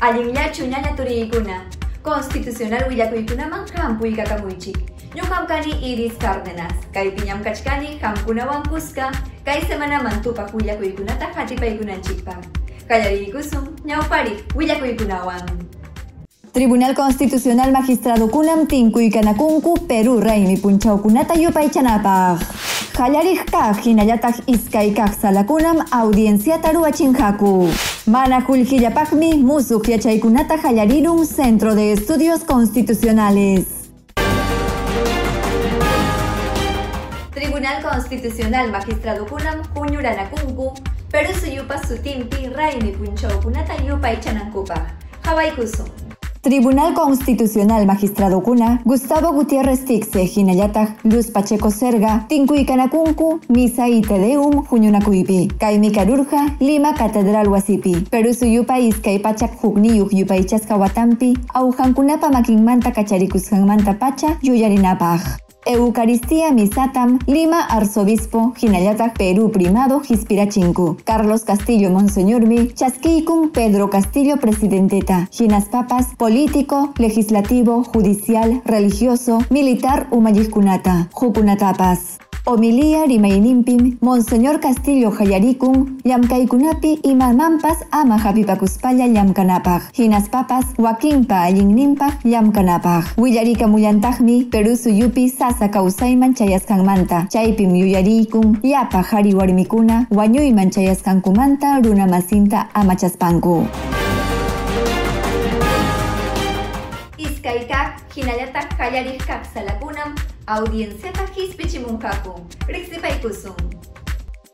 Alimilatxu inainaturi ikuna, Constitucional huilako ikuna man jampu Iris Nio jamkani iriz kardenaz, kai pinam katskani jampuna oan kuska, kai semana mantupa huilako ikuna eta jatipa ikunan txikpa. Kai. Tribunal Constitucional Magistrado Kunam Tinku Ikanakunku Peru Raimi Puntxaukunata Iopa Itxanapag. Jalarik kak jinaiatak izkaikak zalakunam audientziataru atxinjaku. Mana qullqillapaqmi musuq yachaykunata hallarirun Centro de Estudios Constitucionales. Tribunal Constitucional Magistrado Kunam Huñuranakunku, Perú suyupa sutimpi Raymi Punchawkunata Yupaychanankupaq. Hawaykusum. Tribunal Constitucional Magistrado Cuna, Gustavo Gutiérrez Tixe, Hinayatag, Luz Pacheco Serga, Tincuy Canakunku, Misa y Tedeum, Juñunacuipi, Kaimi Carurja, Lima Catedral Huasipi, Perú Suyupa Iskay Pachak Jugniyuk Yupaichas Kawatampi, Aujankunapa Makinmanta Kacharikus Hanmanta Pacha, Yuyarinapaj. Eucaristía Misatam, Lima Arzobispo, Hinayata Perú Primado, Hispirachinku, Carlos Castillo Monseñormi, Chasquicum Pedro Castillo Presidenteta, Ginas Papas, político, legislativo, judicial, religioso, militar Umayiskunata, Jukunatapas. Homilía rimainimpim, Monseñor Castillo Jayaricum, Yamkaikunapi y Mamampas ama Javipacuspaya Yamkanapaj, Jinas Papas, Huakimpa Alignimpa Yamkanapaj, Huillarica Muyantajmi, Perú Suyupi, Sasa Causay Manchayas Kangmanta, Chaipim Yuyaricum, Yapa Jari Warimicuna, Huanyuy Manchayas Kankumanta, Runa Masinta Amachaspanku. Iskaitak, Jinayatak, Jayaric Capsalacunam, Audienciata Hispichimunkaku, Rixipaykusum.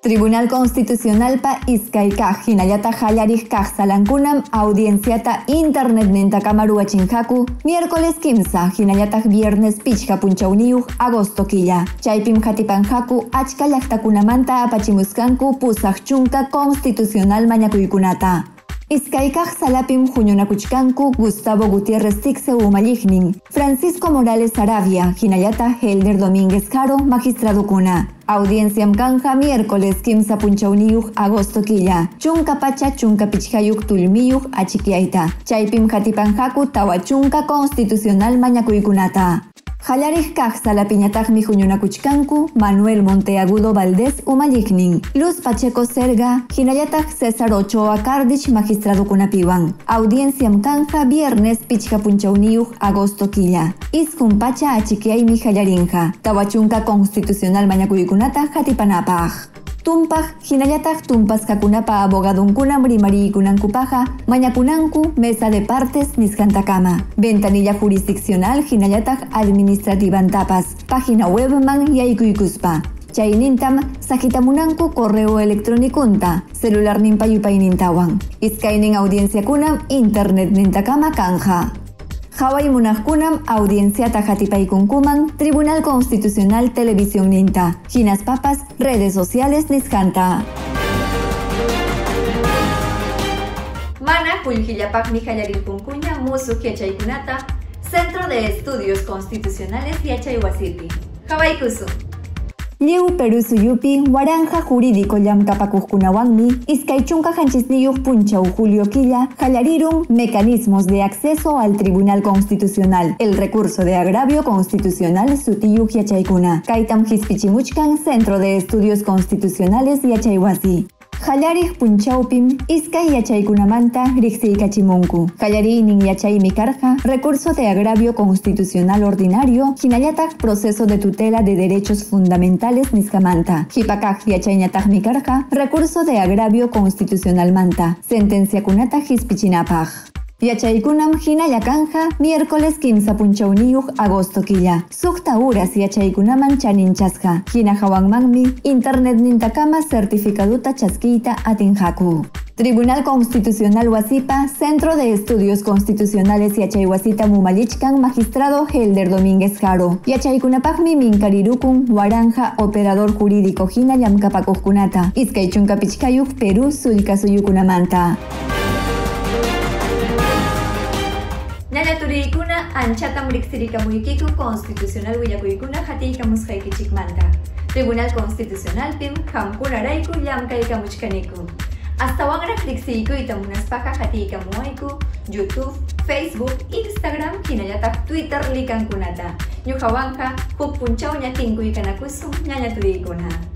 Tribunal Constitucional pa Iskayka, Hinayata Hayarik Salankunam, Audienciata Internet Nenta Chinjaku, miércoles Kimsa, Hinayata Viernes Pichka Punchauniuj, Agosto Quilla, Chaipim Hatipanjaku, Achka Yaktakunamanta Apachimuskanku, Pusaj Chunka Constitucional Mañakuikunata. Iskaikaj Salapim Juñonakuchkanku, Gustavo Gutiérrez Tixe Umalignin, Francisco Morales Arabia, Hinayata Helder Domínguez Caro, Magistrado Cuna. Audiencia Mkanja, miércoles Kimsa Punchauniyuj, Agosto Quilla. Chunka Pacha, Chunka Pichayuk, Tulmiyuj, Achiquiaita. Chaipim Jatipanjaku, Tawachunka Constitucional Mañakuikunata. Hallarej Kajsa la piñatajmi Juñunakuchkanku, Manuel Monteagudo Valdés Umalignin, Luz Pacheco Serga, Hinayataj César Ochoa Cardich Magistrado Kunapiwan, Audiencia Mkanja, Viernes Pichka Punchauniuj, Agosto Quilla, Iskun Pacha Achiquiaimi Hallarinja, Tawachunka Constitucional Mañakuikunata Jatipanapaj. Tumpaj, Hinayataj Tumpas Kakunapa Abogadunkunam Rimarikunankupaja, Mañakunanku, Mesa de Partes Niskantakama, Ventanilla Jurisdiccional Hinayataj Administrativa Antapas, Página web Man Yaikuikuspa. Chaynintam, Sajitamunanku correo electrónicunta, celular nimpa yupaynintawan. Iskainin audiencia kunam, internet nintakama kanja. Hawaii Munajkunam, Audiencia Tajatipaikunkuman, Tribunal Constitucional Televisión Ninta, Ginas Papas, Redes Sociales Niscanta. Mana Juljillapak Mijayarilpunkuña, Musu Yachaykunata, Centro de Estudios Constitucionales Yachayhuasipi. Hawaii Kusum. Liu Perú Suyupi, Waranja Jurídico Yamkapakukunawanmi, Iskaichunka Hanchisniyuj Punchau Julio Quilla, Jalarirun, Mecanismos de Acceso al Tribunal Constitucional, el recurso de agravio constitucional Sutiyuj Yachaykuna, Kaitam Hispichimuchkan, Centro de Estudios Constitucionales Yachayhuasi. Hallarij punchaupim, iskay yachaykunamanta riqsiykachimunku. Hallariynin yachaymi karqa, recurso de agravio constitucional ordinario, hinallataj proceso de tutela de derechos fundamentales niskamanta. Hipakaj yachayñatajmi karqa, recurso de agravio constitucional manta. Sentencia kunata hispichinapaj. Yachaykunam hinalla kanja, miércoles kimsa punchauniyuj agosto quilla. Sukta uras yachaykunaman chaninchasqa. Hina hawanmanmi, internet nintakama certificaduta chaskita atinjaku. Tribunal Constitucional Huasipa, Centro de Estudios Constitucionales Yachayhuasita Mumalichkan, Magistrado Helder Domínguez Jaro. Yachaykunapajmi Minkarirukun, Waranja, Operador Jurídico Hina Yamkapakukunata. Iskaychunkapichkayuk, Perú, Anchata Muriksiri Kamuikiku Konstitusional Villacuicuna Hati Kamushaiki Chikmanta. Tribunal Constitucional Pim Kamkunaraiku Yamkai Kamuchkaniku. Hasta Wangra Krixiku Itamunaspaja Hati Kamuaiku, YouTube, Facebook, Instagram, Kinayata, Twitter, Likankunata. Nyuhawanka, Hukpunchau Nyakingu Ikanakusum, Nyanyatudikuna.